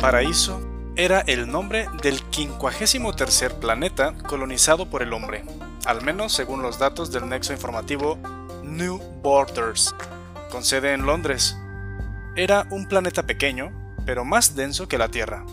Paraíso era el nombre del 53 planeta colonizado por el hombre, al menos según los datos del nexo informativo New Borders, con sede en Londres. Era un planeta pequeño, pero más denso que la Tierra,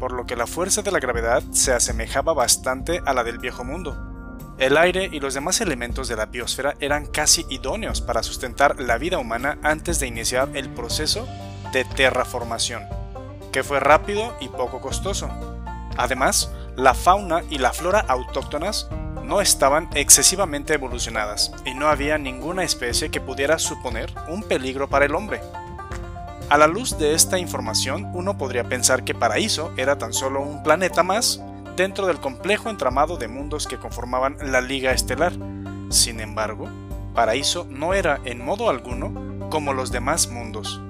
por lo que la fuerza de la gravedad se asemejaba bastante a la del viejo mundo. El aire y los demás elementos de la biosfera eran casi idóneos para sustentar la vida humana antes de iniciar el proceso de terraformación, que fue rápido y poco costoso. Además, la fauna y la flora autóctonas no estaban excesivamente evolucionadas y no había ninguna especie que pudiera suponer un peligro para el hombre. A la luz de esta información, uno podría pensar que Paraíso era tan solo un planeta más dentro del complejo entramado de mundos que conformaban la Liga Estelar. Sin embargo, Paraíso no era en modo alguno como los demás mundos.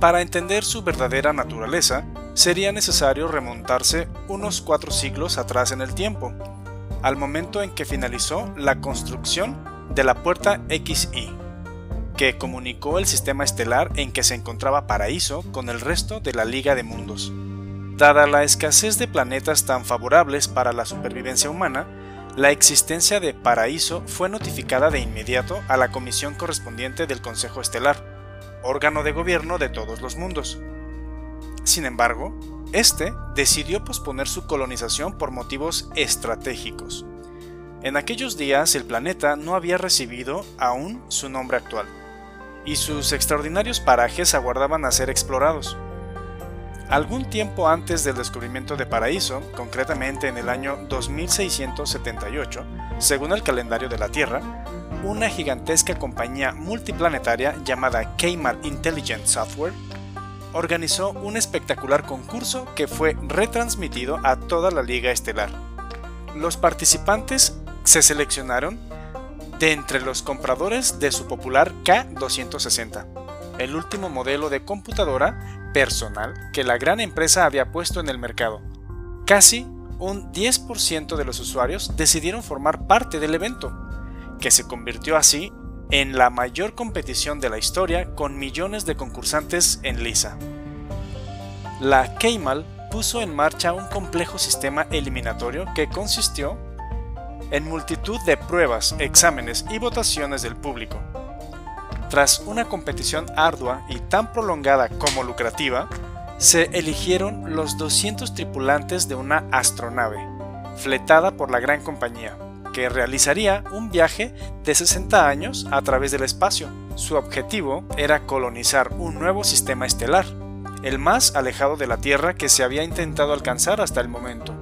Para entender su verdadera naturaleza, sería necesario remontarse unos cuatro siglos atrás en el tiempo, al momento en que finalizó la construcción de la puerta XI, que comunicó el sistema estelar en que se encontraba Paraíso con el resto de la Liga de Mundos. Dada la escasez de planetas tan favorables para la supervivencia humana, la existencia de Paraíso fue notificada de inmediato a la comisión correspondiente del Consejo Estelar, órgano de gobierno de todos los mundos. Sin embargo, este decidió posponer su colonización por motivos estratégicos. En aquellos días el planeta no había recibido aún su nombre actual, y sus extraordinarios parajes aguardaban a ser explorados. Algún tiempo antes del descubrimiento de Paraíso, concretamente en el año 2678, según el calendario de la Tierra, una gigantesca compañía multiplanetaria llamada Keymar Intelligent Software organizó un espectacular concurso que fue retransmitido a toda la Liga Estelar. Los participantes se seleccionaron de entre los compradores de su popular K260, el último modelo de computadora personal que la gran empresa había puesto en el mercado. Casi un 10% de los usuarios decidieron formar parte del evento, que se convirtió así en la mayor competición de la historia con millones de concursantes en lisa. La Keimal puso en marcha un complejo sistema eliminatorio que consistió en multitud de pruebas, exámenes y votaciones del público, tras una competición ardua y tan prolongada como lucrativa, se eligieron los 200 tripulantes de una astronave, fletada por la gran compañía, que realizaría un viaje de 60 años a través del espacio. Su objetivo era colonizar un nuevo sistema estelar, el más alejado de la Tierra que se había intentado alcanzar hasta el momento.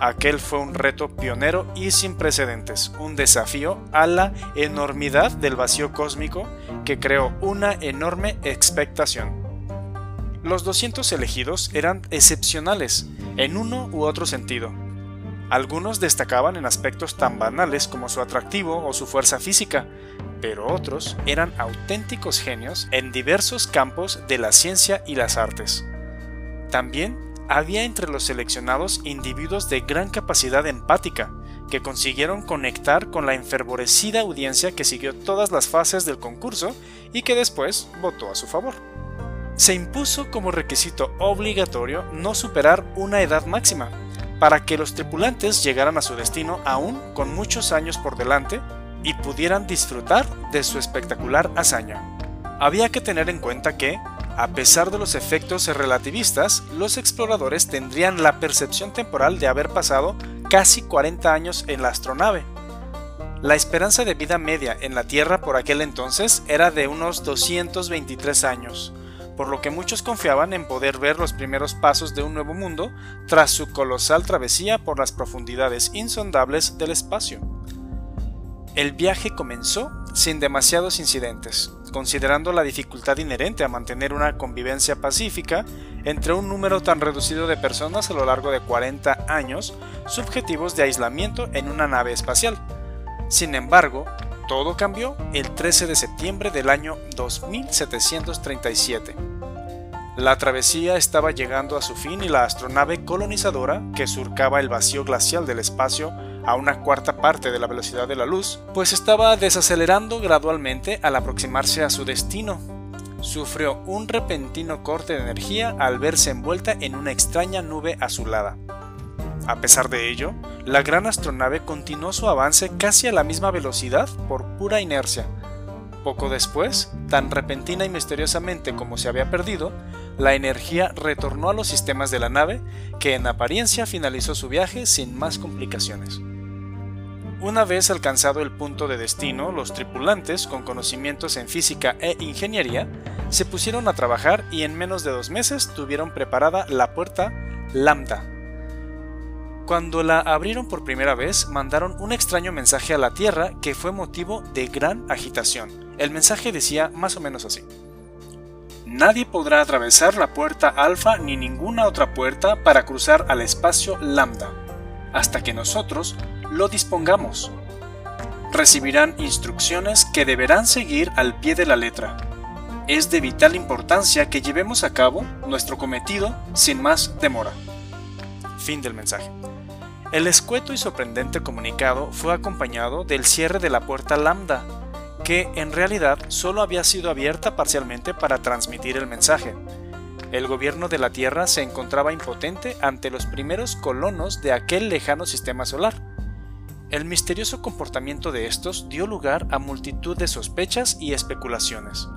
Aquel fue un reto pionero y sin precedentes, un desafío a la enormidad del vacío cósmico que creó una enorme expectación. Los 200 elegidos eran excepcionales en uno u otro sentido. Algunos destacaban en aspectos tan banales como su atractivo o su fuerza física, pero otros eran auténticos genios en diversos campos de la ciencia y las artes. También había entre los seleccionados individuos de gran capacidad empática, que consiguieron conectar con la enfervorecida audiencia que siguió todas las fases del concurso y que después votó a su favor. Se impuso como requisito obligatorio no superar una edad máxima, para que los tripulantes llegaran a su destino aún con muchos años por delante y pudieran disfrutar de su espectacular hazaña. Había que tener en cuenta que, a pesar de los efectos relativistas, los exploradores tendrían la percepción temporal de haber pasado casi 40 años en la astronave. La esperanza de vida media en la Tierra por aquel entonces era de unos 223 años, por lo que muchos confiaban en poder ver los primeros pasos de un nuevo mundo tras su colosal travesía por las profundidades insondables del espacio. El viaje comenzó sin demasiados incidentes, considerando la dificultad inherente a mantener una convivencia pacífica entre un número tan reducido de personas a lo largo de 40 años subjetivos de aislamiento en una nave espacial. Sin embargo, todo cambió el 13 de septiembre del año 2737. La travesía estaba llegando a su fin y la astronave colonizadora, que surcaba el vacío glacial del espacio a una cuarta parte de la velocidad de la luz, pues estaba desacelerando gradualmente al aproximarse a su destino. sufrió un repentino corte de energía al verse envuelta en una extraña nube azulada. A pesar de ello, la gran astronave continuó su avance casi a la misma velocidad por pura inercia. Poco después, tan repentina y misteriosamente como se había perdido, la energía retornó a los sistemas de la nave, que en apariencia finalizó su viaje sin más complicaciones. Una vez alcanzado el punto de destino, los tripulantes, con conocimientos en física e ingeniería, se pusieron a trabajar y en menos de dos meses tuvieron preparada la puerta Lambda. Cuando la abrieron por primera vez, mandaron un extraño mensaje a la Tierra que fue motivo de gran agitación. El mensaje decía más o menos así. Nadie podrá atravesar la puerta alfa ni ninguna otra puerta para cruzar al espacio lambda, hasta que nosotros lo dispongamos. Recibirán instrucciones que deberán seguir al pie de la letra. Es de vital importancia que llevemos a cabo nuestro cometido sin más demora. Fin del mensaje. El escueto y sorprendente comunicado fue acompañado del cierre de la puerta lambda, que en realidad solo había sido abierta parcialmente para transmitir el mensaje. El gobierno de la Tierra se encontraba impotente ante los primeros colonos de aquel lejano sistema solar, el misterioso comportamiento de estos dio lugar a multitud de sospechas y especulaciones.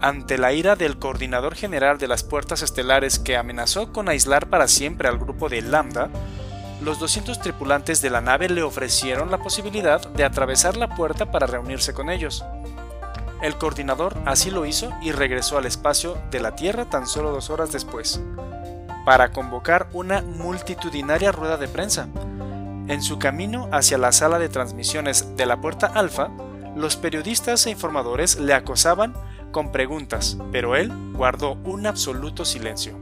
Ante la ira del coordinador general de las puertas estelares que amenazó con aislar para siempre al grupo de Lambda, los 200 tripulantes de la nave le ofrecieron la posibilidad de atravesar la puerta para reunirse con ellos. El coordinador así lo hizo y regresó al espacio de la Tierra tan solo dos horas después, para convocar una multitudinaria rueda de prensa, en su camino hacia la sala de transmisiones de la puerta alfa, los periodistas e informadores le acosaban con preguntas, pero él guardó un absoluto silencio.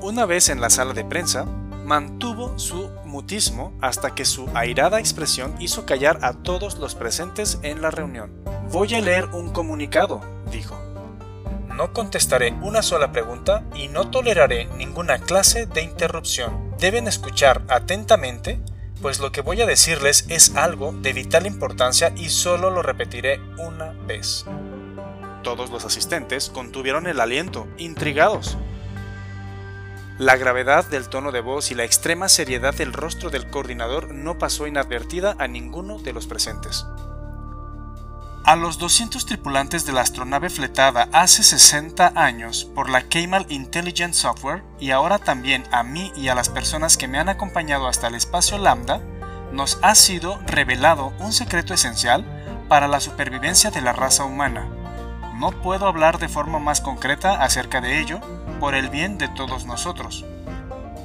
Una vez en la sala de prensa, mantuvo su mutismo hasta que su airada expresión hizo callar a todos los presentes en la reunión. Voy a leer un comunicado, dijo. No contestaré una sola pregunta y no toleraré ninguna clase de interrupción. Deben escuchar atentamente pues lo que voy a decirles es algo de vital importancia y solo lo repetiré una vez. Todos los asistentes contuvieron el aliento, intrigados. La gravedad del tono de voz y la extrema seriedad del rostro del coordinador no pasó inadvertida a ninguno de los presentes. A los 200 tripulantes de la astronave fletada hace 60 años por la Kemal Intelligent Software y ahora también a mí y a las personas que me han acompañado hasta el espacio Lambda, nos ha sido revelado un secreto esencial para la supervivencia de la raza humana. No puedo hablar de forma más concreta acerca de ello por el bien de todos nosotros.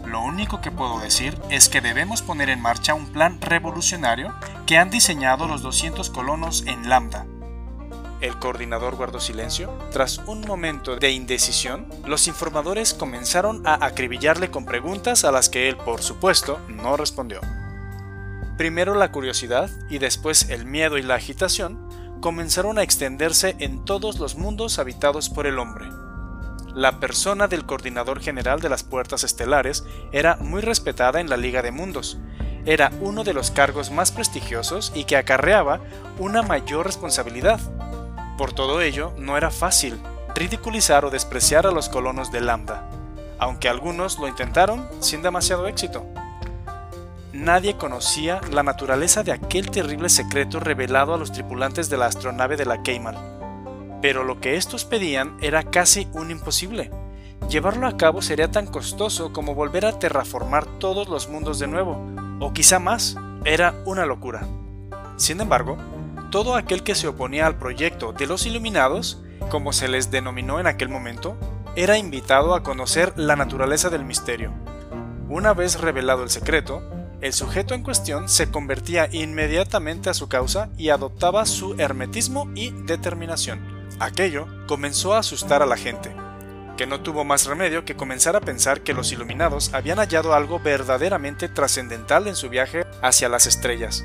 Lo único que puedo decir es que debemos poner en marcha un plan revolucionario que han diseñado los 200 colonos en Lambda el coordinador guardó silencio. Tras un momento de indecisión, los informadores comenzaron a acribillarle con preguntas a las que él, por supuesto, no respondió. Primero la curiosidad y después el miedo y la agitación comenzaron a extenderse en todos los mundos habitados por el hombre. La persona del coordinador general de las puertas estelares era muy respetada en la Liga de Mundos. Era uno de los cargos más prestigiosos y que acarreaba una mayor responsabilidad, por todo ello, no era fácil ridiculizar o despreciar a los colonos de Lambda, aunque algunos lo intentaron sin demasiado éxito. Nadie conocía la naturaleza de aquel terrible secreto revelado a los tripulantes de la astronave de la Keimal, pero lo que estos pedían era casi un imposible. Llevarlo a cabo sería tan costoso como volver a terraformar todos los mundos de nuevo, o quizá más, era una locura. Sin embargo, todo aquel que se oponía al proyecto de los Iluminados, como se les denominó en aquel momento, era invitado a conocer la naturaleza del misterio. Una vez revelado el secreto, el sujeto en cuestión se convertía inmediatamente a su causa y adoptaba su hermetismo y determinación. Aquello comenzó a asustar a la gente, que no tuvo más remedio que comenzar a pensar que los iluminados habían hallado algo verdaderamente trascendental en su viaje hacia las estrellas,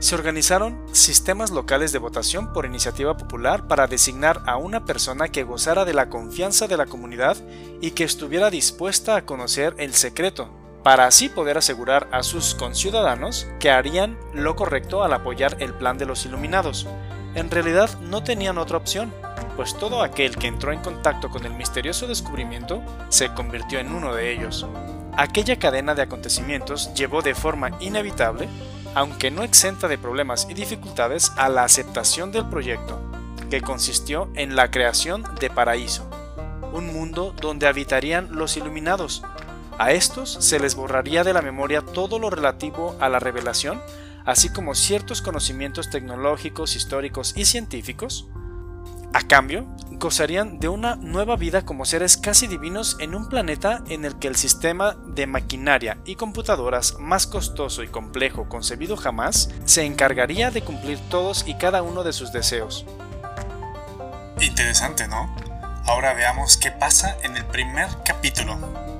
se organizaron sistemas locales de votación por iniciativa popular para designar a una persona que gozara de la confianza de la comunidad y que estuviera dispuesta a conocer el secreto, para así poder asegurar a sus conciudadanos que harían lo correcto al apoyar el plan de los iluminados. En realidad no tenían otra opción. pues todo aquel que entró en contacto con el misterioso descubrimiento se convirtió en uno de ellos. Aquella cadena de acontecimientos llevó de forma inevitable, aunque no exenta de problemas y dificultades, a la aceptación del proyecto, que consistió en la creación de Paraíso, un mundo donde habitarían los iluminados. A estos se les borraría de la memoria todo lo relativo a la revelación, así como ciertos conocimientos tecnológicos, históricos y científicos. A cambio, gozarían de una nueva vida como seres casi divinos en un planeta en el que el sistema de maquinaria y computadoras más costoso y complejo concebido jamás se encargaría de cumplir todos y cada uno de sus deseos. Interesante, ¿no? Ahora veamos qué pasa en el primer capítulo.